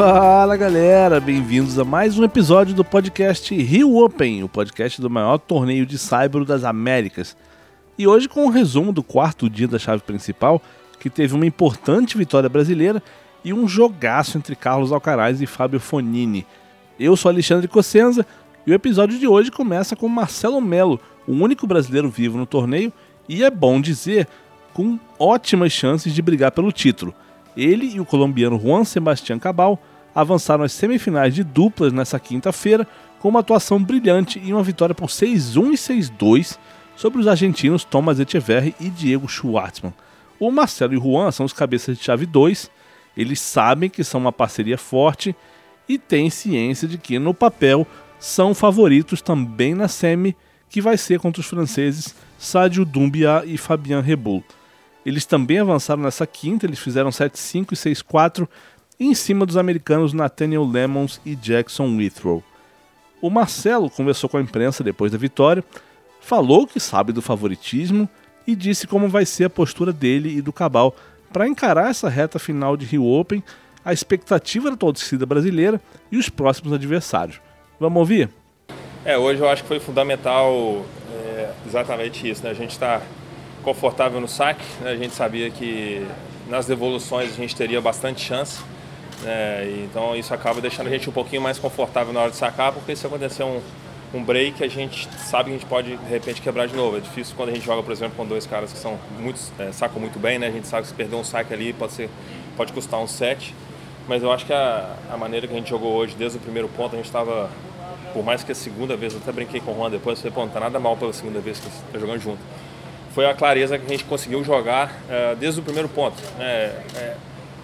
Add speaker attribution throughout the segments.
Speaker 1: Fala galera, bem-vindos a mais um episódio do podcast Rio Open, o podcast do maior torneio de saibro das Américas. E hoje com um resumo do quarto dia da chave principal, que teve uma importante vitória brasileira e um jogaço entre Carlos Alcaraz e Fábio Fonini. Eu sou Alexandre Cossenza e o episódio de hoje começa com Marcelo Melo, o único brasileiro vivo no torneio e é bom dizer, com ótimas chances de brigar pelo título. Ele e o colombiano Juan Sebastián Cabal avançaram às semifinais de duplas nessa quinta-feira com uma atuação brilhante e uma vitória por 6-1 e 6-2 sobre os argentinos Thomas Echeverri e Diego Schwartzman. O Marcelo e o Juan são os cabeças de chave 2, eles sabem que são uma parceria forte e têm ciência de que no papel são favoritos também na semi que vai ser contra os franceses Sadio Doumbia e Fabien Rebou. Eles também avançaram nessa quinta, eles fizeram 7-5 e 6-4 em cima dos americanos Nathaniel Lemons e Jackson Withrow. O Marcelo conversou com a imprensa depois da vitória, falou que sabe do favoritismo e disse como vai ser a postura dele e do Cabal para encarar essa reta final de Rio Open, a expectativa da torcida brasileira e os próximos adversários. Vamos ouvir?
Speaker 2: É, hoje eu acho que foi fundamental é, exatamente isso, né? A gente está confortável no saque. Né? A gente sabia que nas devoluções a gente teria bastante chance. Né? Então isso acaba deixando a gente um pouquinho mais confortável na hora de sacar, porque se acontecer um, um break, a gente sabe que a gente pode de repente quebrar de novo. É difícil quando a gente joga, por exemplo, com dois caras que são muito, é, sacam muito bem, né? A gente sabe que se perder um saque ali pode, ser, pode custar um set. Mas eu acho que a, a maneira que a gente jogou hoje, desde o primeiro ponto, a gente estava, por mais que a segunda vez, eu até brinquei com o Juan depois, falei, pô, não tá nada mal pela segunda vez que está jogando junto foi a clareza que a gente conseguiu jogar é, desde o primeiro ponto. É, é,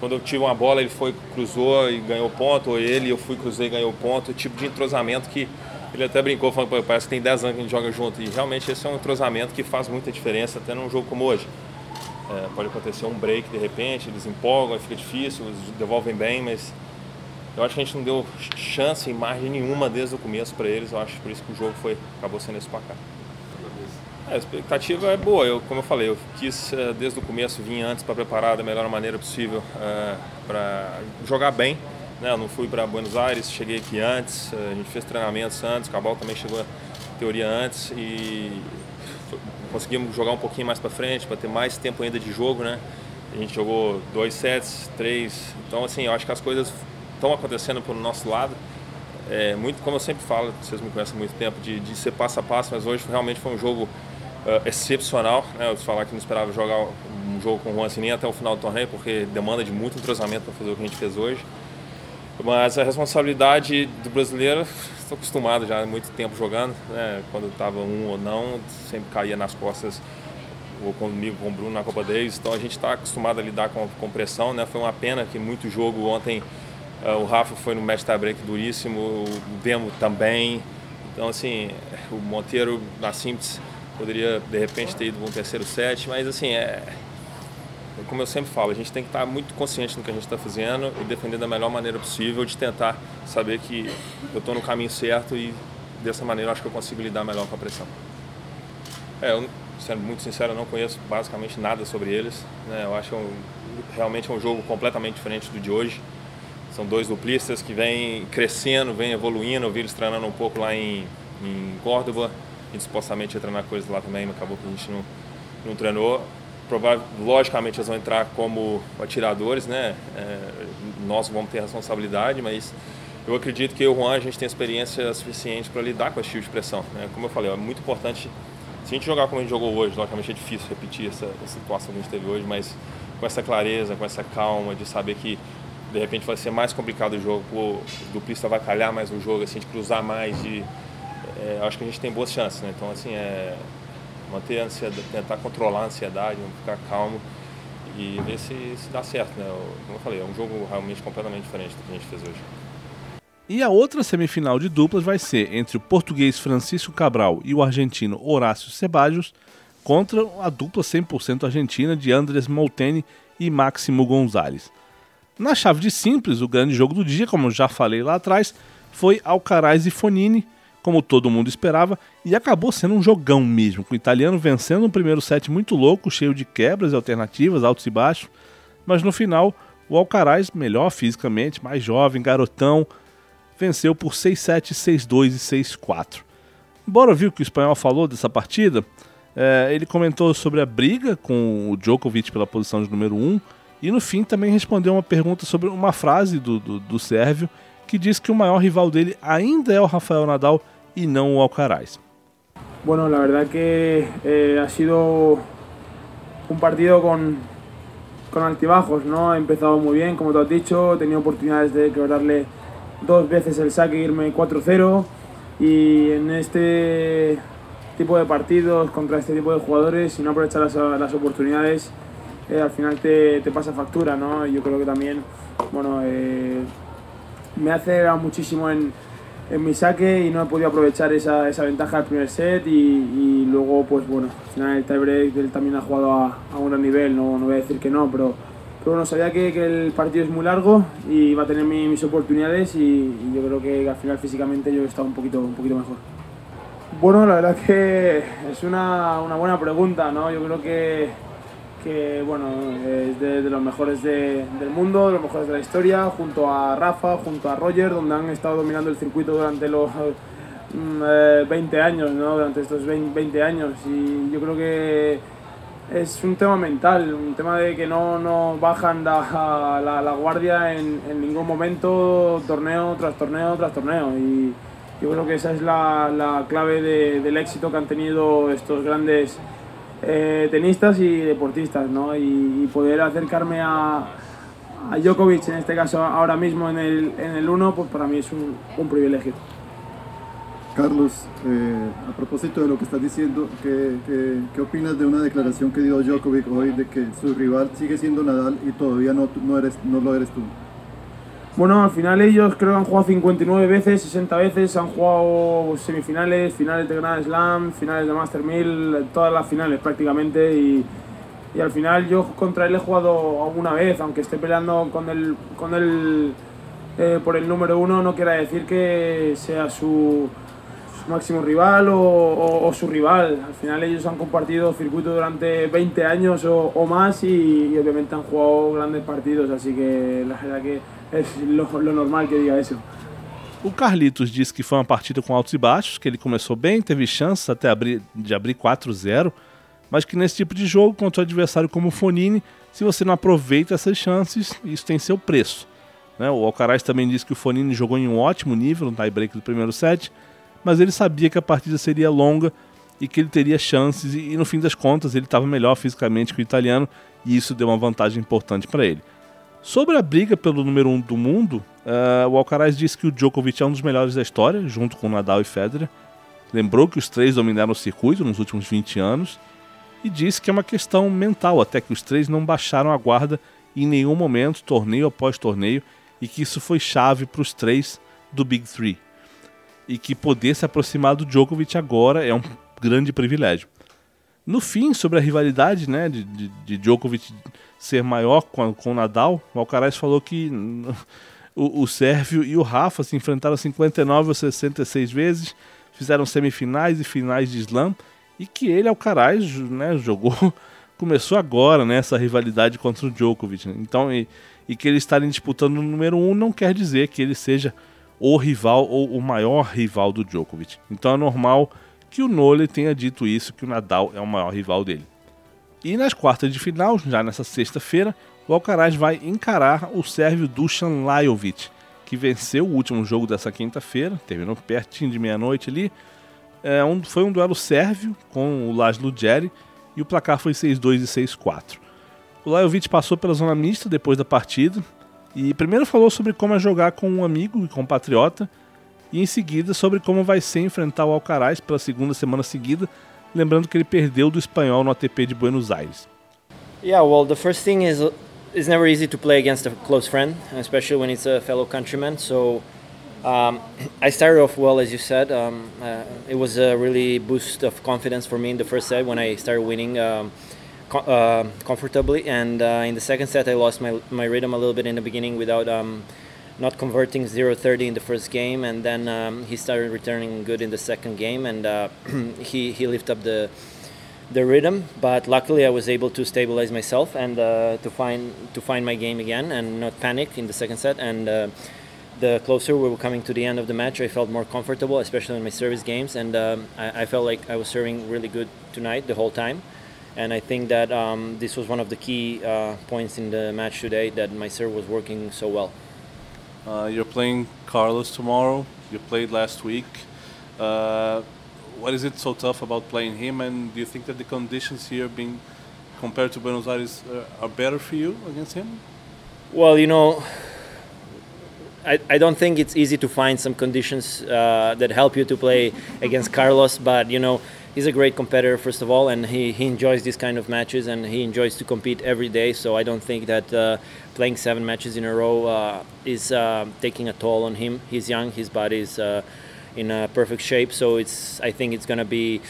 Speaker 2: quando eu tive uma bola, ele foi, cruzou e ganhou ponto, ou ele, eu fui, cruzei e ganhou ponto, o tipo de entrosamento que ele até brincou, falando, parece que tem 10 anos que a gente joga junto, e realmente esse é um entrosamento que faz muita diferença até num jogo como hoje. É, pode acontecer um break de repente, eles empolgam, fica difícil, eles devolvem bem, mas eu acho que a gente não deu chance em margem nenhuma desde o começo para eles, eu acho por isso que o jogo foi, acabou sendo esse placar. A expectativa é boa, eu, como eu falei, eu quis eh, desde o começo vir antes para preparar da melhor maneira possível eh, para jogar bem. Né? Eu não fui para Buenos Aires, cheguei aqui antes, eh, a gente fez treinamentos antes, o Cabal também chegou teoria antes e conseguimos jogar um pouquinho mais para frente para ter mais tempo ainda de jogo, né? A gente jogou dois sets, três, então assim, eu acho que as coisas estão acontecendo pelo nosso lado. É, muito, como eu sempre falo, vocês me conhecem há muito tempo, de, de ser passo a passo, mas hoje realmente foi um jogo uh, excepcional. Né? Eu falar que não esperava jogar um jogo com o Juan assim, nem até o final do torneio, porque demanda de muito entrosamento para fazer o que a gente fez hoje. Mas a responsabilidade do brasileiro, estou acostumado já há muito tempo jogando, né? quando estava um ou não, sempre caía nas costas ou comigo, com o Bruno na Copa Davis, então a gente está acostumado a lidar com, com pressão, né? Foi uma pena que muito jogo ontem, uh, o Rafa foi no match tie-break duríssimo, o Demo também, então assim, o Monteiro na simples Poderia, de repente, ter ido para um terceiro set, mas assim, é, como eu sempre falo, a gente tem que estar muito consciente do que a gente está fazendo e defender da melhor maneira possível, de tentar saber que eu estou no caminho certo e dessa maneira eu acho que eu consigo lidar melhor com a pressão. É, eu, sendo muito sincero, eu não conheço basicamente nada sobre eles. Né? Eu acho que é um, realmente é um jogo completamente diferente do de hoje. São dois duplistas que vêm crescendo, vêm evoluindo. Eu vi eles treinando um pouco lá em, em Córdoba gente supostamente ia treinar coisas lá também, mas acabou que a gente não, não treinou. Provável, logicamente eles vão entrar como atiradores, né? É, nós vamos ter responsabilidade, mas eu acredito que o Juan a gente tem experiência suficiente para lidar com esse tipo de pressão. Né? Como eu falei, é muito importante. Se a gente jogar como a gente jogou hoje, logicamente é difícil repetir essa, essa situação que a gente teve hoje, mas com essa clareza, com essa calma de saber que de repente vai ser mais complicado o jogo, o duplista vai calhar mais o jogo, assim, de cruzar mais, de é, acho que a gente tem boas chances, né? Então, assim, é manter a ansiedade, tentar controlar a ansiedade, ficar calmo e ver se, se dá certo, né? Como eu falei, é um jogo realmente completamente diferente do que a gente fez hoje.
Speaker 1: E a outra semifinal de duplas vai ser entre o português Francisco Cabral e o argentino Horácio Sebajos contra a dupla 100% argentina de Andrés Molteni e Máximo Gonzalez. Na chave de simples, o grande jogo do dia, como já falei lá atrás, foi Alcaraz e Fonini, como todo mundo esperava, e acabou sendo um jogão mesmo, com o italiano vencendo um primeiro set muito louco, cheio de quebras e alternativas, altos e baixos, mas no final O Alcaraz, melhor fisicamente, mais jovem, garotão, venceu por 6-7, 6-2 e 6-4. Embora viu que o espanhol falou dessa partida, é, ele comentou sobre a briga com o Djokovic pela posição de número 1 e no fim também respondeu uma pergunta sobre uma frase do, do, do sérvio que diz que o maior rival dele ainda é o Rafael Nadal y no o Alcaraz.
Speaker 3: Bueno, la verdad que eh, ha sido un partido con, con altibajos, ¿no? He empezado muy bien, como te has dicho, he tenido oportunidades de quebrarle dos veces el saque e irme 4-0 y en este tipo de partidos contra este tipo de jugadores, si no aprovechar las, las oportunidades, eh, al final te, te, pasa factura, ¿no? Yo creo que también, bueno, eh, me hace muchísimo en, en mi saque y no he podido aprovechar esa, esa ventaja del primer set y, y, luego pues bueno, al final el tiebreak él también ha jugado a, a un gran nivel, no, no voy a decir que no, pero, pero bueno, sabía que, que el partido es muy largo y va a tener mi, mis oportunidades y, yo creo que al final físicamente yo he estado un poquito, un poquito mejor. Bueno, la verdad que es una, una buena pregunta, ¿no? Yo creo que que bueno, es de, los mejores de, del mundo, de los mejores de la historia, junto a Rafa, junto a Roger, donde han estado dominando el circuito durante los eh, 20 años, ¿no? durante estos 20, 20, años. Y yo creo que es un tema mental, un tema de que no, no bajan la, la, guardia en, en, ningún momento, torneo tras torneo tras torneo. Y yo creo que esa es la, la clave de, del éxito que han tenido estos grandes eh, tenistas y deportistas, ¿no? Y, poder acercarme a, a, Djokovic, en este caso ahora mismo en el, en el uno, pues para mí es un, un privilegio.
Speaker 4: Carlos, eh, a propósito de lo que estás diciendo, ¿qué, ¿qué, qué, opinas de una declaración que dio Djokovic hoy de que su rival sigue siendo Nadal y todavía no, no, eres, no lo eres tú?
Speaker 3: Bueno, al final ellos creo que han jugado 59 veces, 60 veces, han jugado semifinales, finales de Grand Slam, finales de Master 1000, todas las finales prácticamente y, y, al final yo contra él he jugado alguna vez, aunque esté peleando con el, con el eh, por el número uno, no quiere decir que sea su, máximo rival o, su rival. Al final ellos han compartido circuito durante 20 años o, o más y, y obviamente han jugado grandes partidos, así que la verdad que é lo, normal que diga isso.
Speaker 1: O Carlitos disse que foi uma partida com altos e baixos, que ele começou bem, teve chances até abrir, de abrir 4-0, mas que nesse tipo de jogo, contra o adversário como o Fonini, se você não aproveita essas chances, isso tem seu preço. Né? O Alcaraz também disse que o Fonini jogou em um ótimo nível no tie-break do primeiro set, mas ele sabia que a partida seria longa e que ele teria chances, e, e no fim das contas ele estava melhor fisicamente que o italiano, e isso deu uma vantagem importante para ele. Sobre a briga pelo número 1 um do mundo, uh, o Alcaraz disse que o Djokovic é um dos melhores da história, junto com Nadal e Federer. Lembrou que os três dominaram o circuito nos últimos 20 anos e disse que é uma questão mental, até que os três não baixaram a guarda em nenhum momento, torneio após torneio, e que isso foi chave para os três do Big Three. E que poder se aproximar do Djokovic agora é um grande privilégio. No fim, sobre a rivalidade né, de, de, de Djokovic ser maior com, com o Nadal, o Alcaraz falou que o, o Sérvio e o Rafa se enfrentaram 59 ou 66 vezes, fizeram semifinais e finais de slam, e que ele, Alcaraz, né, jogou, começou agora né, essa rivalidade contra o Djokovic. Né? Então, e, e, que eles estarem disputando o número um não quer dizer que ele seja o rival ou o maior rival do Djokovic. Então é normal que o Nole tenha dito isso, que o Nadal é o maior rival dele. E nas quartas de final, já nessa sexta-feira, o Alcaraz vai encarar o sérvio Dusan Lajovic, que venceu o último jogo dessa quinta-feira, terminou pertinho de meia-noite ali. É um, foi um duelo sérvio com o Laszlo Djeri e o placar foi 6-2 e 6-4. O Lajovic passou pela zona mista depois da partida e primeiro falou sobre como é jogar com um amigo e compatriota e em seguida sobre como vai ser enfrentar o Alcaraz pela segunda semana seguida Lembrando que ele perdeu do espanhol no ATP de Buenos Aires.
Speaker 5: Yeah, well, the first thing is it's never easy to play against a close friend, especially when it's a fellow countryman. So um, I started off well, as you said. Um, uh, it was a really boost of confidence for me in the first set when I started winning um, uh, comfortably, and uh, in the second set I lost my my rhythm a little bit in the beginning without not converting 0-30 in the first game, and then um, he started returning good in the second game, and uh, he he lifted up the the rhythm. But luckily, I was able to stabilize myself and uh, to find to find my game again and not panic in the second set. And uh, the closer we were coming to the end of the match, I felt more comfortable, especially in my service games, and um, I, I, felt like I was serving really good tonight the whole time. And I think that um, this was one of the key uh, points in the match today that my serve was working so well.
Speaker 1: Uh, you're playing Carlos tomorrow. You played last week. Uh, what is it so tough about playing him? And do you think that the conditions here, being compared to Buenos Aires, uh, are better for you against him?
Speaker 5: Well, you know, I, I don't think it's easy to find some conditions uh, that help you to play against Carlos, but you know he's a great competitor first of all, and he, he enjoys these kind of matches and he enjoys to compete every day. So I don't think that uh, playing seven matches in a row uh, is uh, taking a toll on him. He's young, his body is uh, in a perfect shape, so it's I think it's gonna be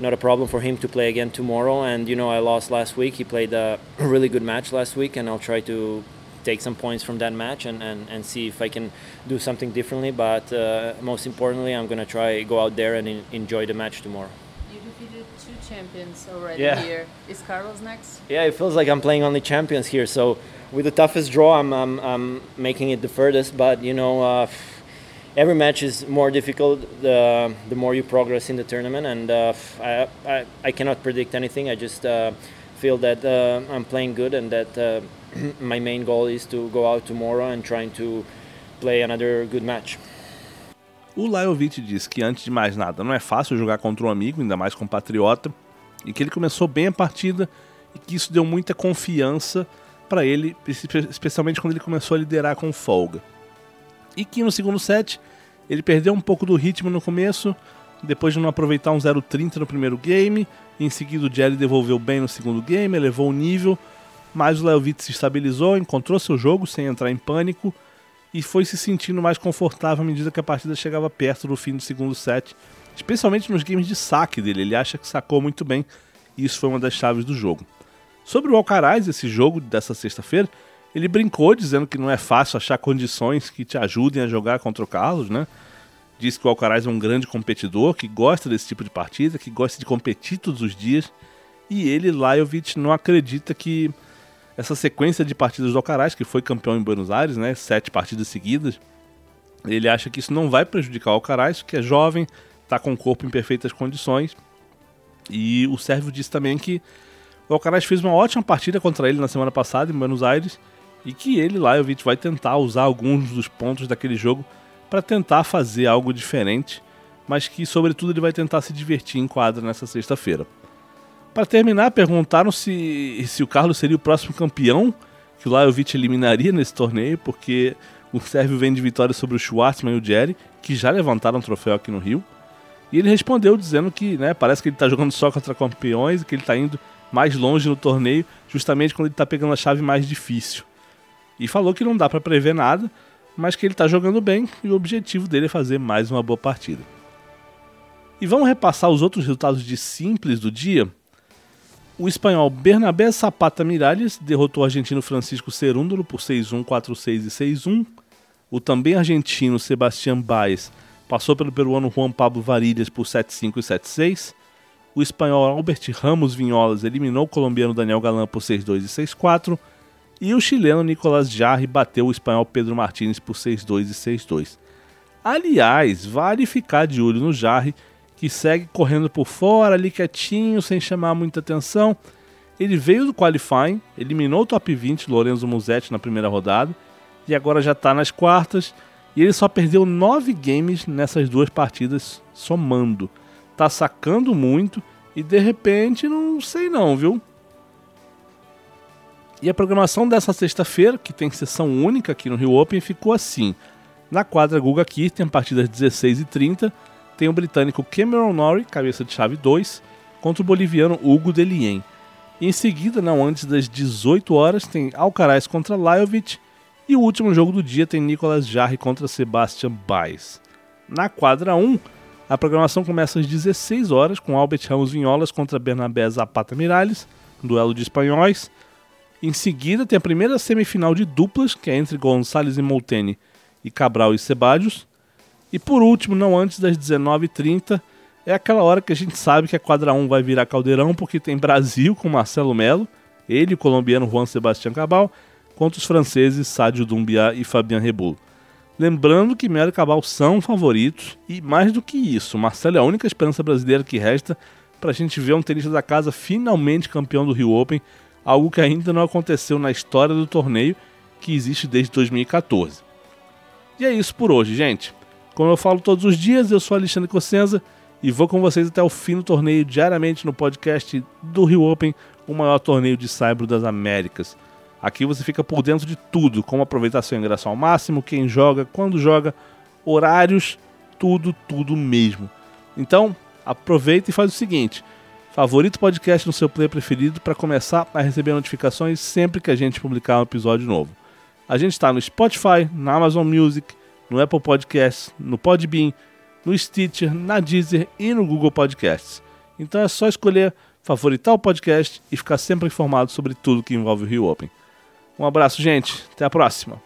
Speaker 5: not a problem for him to play again tomorrow. And you know I lost last week. He played a really good match last week, and I'll try to take some points from that match and, and, and see if I can do something differently. But uh, most importantly, I'm going to try go out there and in, enjoy the match tomorrow.
Speaker 6: You defeated two champions already yeah. here. Is Carlos next?
Speaker 5: Yeah, it feels like I'm playing only champions here. So with the toughest draw, I'm, I'm, I'm making it the furthest. But, you know, uh, every match is more difficult the, the more you progress in the tournament. And uh, I, I, I, cannot predict anything. I just uh, feel that uh, I'm playing good and that uh, my main goal is to go out tomorrow and trying to play another good match.
Speaker 1: O Lajovic diz que antes de mais nada não é fácil jogar contra um amigo, ainda mais compatriota, e que ele começou bem a partida e que isso deu muita confiança para ele, especialmente quando ele começou a liderar com folga. E que no segundo set ele perdeu um pouco do ritmo no começo, depois de não aproveitar um 0-30 no primeiro game, em seguida o Jerry devolveu bem no segundo game, elevou o nível, mas o Leovic se estabilizou, encontrou seu jogo sem entrar em pânico e foi se sentindo mais confortável à medida que a partida chegava perto do fim do segundo set, especialmente nos games de saque dele. Ele acha que sacou muito bem e isso foi uma das chaves do jogo. Sobre o Alcaraz, esse jogo dessa sexta-feira, ele brincou dizendo que não é fácil achar condições que te ajudem a jogar contra o Carlos, né? Diz que o Alcaraz é um grande competidor, que gosta desse tipo de partida, que gosta de competir todos os dias. E ele, Lajovic, não acredita que essa sequência de partidas do Alcaraz, que foi campeão em Buenos Aires, né, sete partidas seguidas, ele acha que isso não vai prejudicar o Alcaraz, que é jovem, está com o corpo em perfeitas condições. E o Sérvio disse também que o Alcaraz fez uma ótima partida contra ele na semana passada em Buenos Aires e que ele, Lajovic, vai tentar usar alguns dos pontos daquele jogo para tentar fazer algo diferente, mas que, sobretudo, ele vai tentar se divertir em quadra nessa sexta-feira. Para terminar, perguntaram se, se o Carlos seria o próximo campeão que o Lajovic eliminaria nesse torneio, porque o Sérvio vem de vitória sobre o Schwartzman e o Jerry, que já levantaram o troféu aqui no Rio. E ele respondeu dizendo que né, parece que ele está jogando só contra campeões e que ele está indo mais longe no torneio, justamente quando ele está pegando a chave mais difícil. E falou que não dá para prever nada, mas que ele está jogando bem e o objetivo dele é fazer mais uma boa partida. E vamos repassar os outros resultados de simples do dia. O espanhol Bernabé Zapata Miralles derrotou o argentino Francisco Cerúndolo por 6-1, 4-6 e 6-1. O também argentino Sebastián Baez passou pelo peruano Juan Pablo Varilhas por 7-5 e 7-6. O espanhol Albert Ramos Vinholas eliminou o colombiano Daniel Galan por 6-2 e 6-4. E o chileno Nicolás Jarre bateu o espanhol Pedro Martínez por 6-2 e 6-2. Aliás, vale ficar de olho no Jarre, que segue correndo por fora ali quietinho, sem chamar muita atenção. Ele veio do qualifying, eliminou o top 20 Lorenzo Musetti na primeira rodada e agora já está nas quartas. E ele só perdeu 9 games nessas duas partidas somando. Tá sacando muito e de repente não sei não, viu? E a programação dessa sexta-feira, que tem sessão única aqui no Rio Open, ficou assim. Na quadra Guga Kirten, a partir das 16h30, tem o britânico Cameron Norrie, cabeça de chave 2, contra o boliviano Hugo Delien. Em seguida, não antes das 18 horas, tem Alcaraz contra Lajovic e o último jogo do dia tem Nicolas Jarre contra Sebastian Baez. Na quadra 1, a programação começa às 16 horas com Albert Ramos Vinholas contra Bernabé Zapata Miralles, duelo de espanhóis. Em seguida, tem a primeira semifinal de duplas, que é entre Gonçalves e Molteni e Cabral e Sebadios. E por último, não antes das 19h30, é aquela hora que a gente sabe que a quadra 1 vai virar caldeirão porque tem Brasil com Marcelo Melo, ele, o colombiano Juan Sebastián Cabal, contra os franceses Sádio Doumbia e Fabien Rebolo. Lembrando que Melo e Cabal são favoritos e mais do que isso, Marcelo é a única esperança brasileira que resta para a gente ver um tenista da casa finalmente campeão do Rio Open, algo que ainda não aconteceu na história do torneio que existe desde 2014. E é isso por hoje, gente. Como eu falo todos os dias, eu sou Alexandre Cossenza e vou com vocês até o fim do torneio diariamente no podcast do Rio Open, o maior torneio de saibro das Américas. Aqui você fica por dentro de tudo, como aproveitar seu ingresso ao máximo, quem joga, quando joga, horários, tudo, tudo mesmo. Então, aproveita e faz o seguinte: favorito podcast no seu player preferido para começar a receber notificações sempre que a gente publicar um episódio novo. A gente está no Spotify, na Amazon Music, no Apple Podcasts, no Podbean, no Stitcher, na Deezer e no Google Podcasts. Então é só escolher favoritar o podcast e ficar sempre informado sobre tudo que envolve o Rio Open. Um abraço, gente. Até a próxima.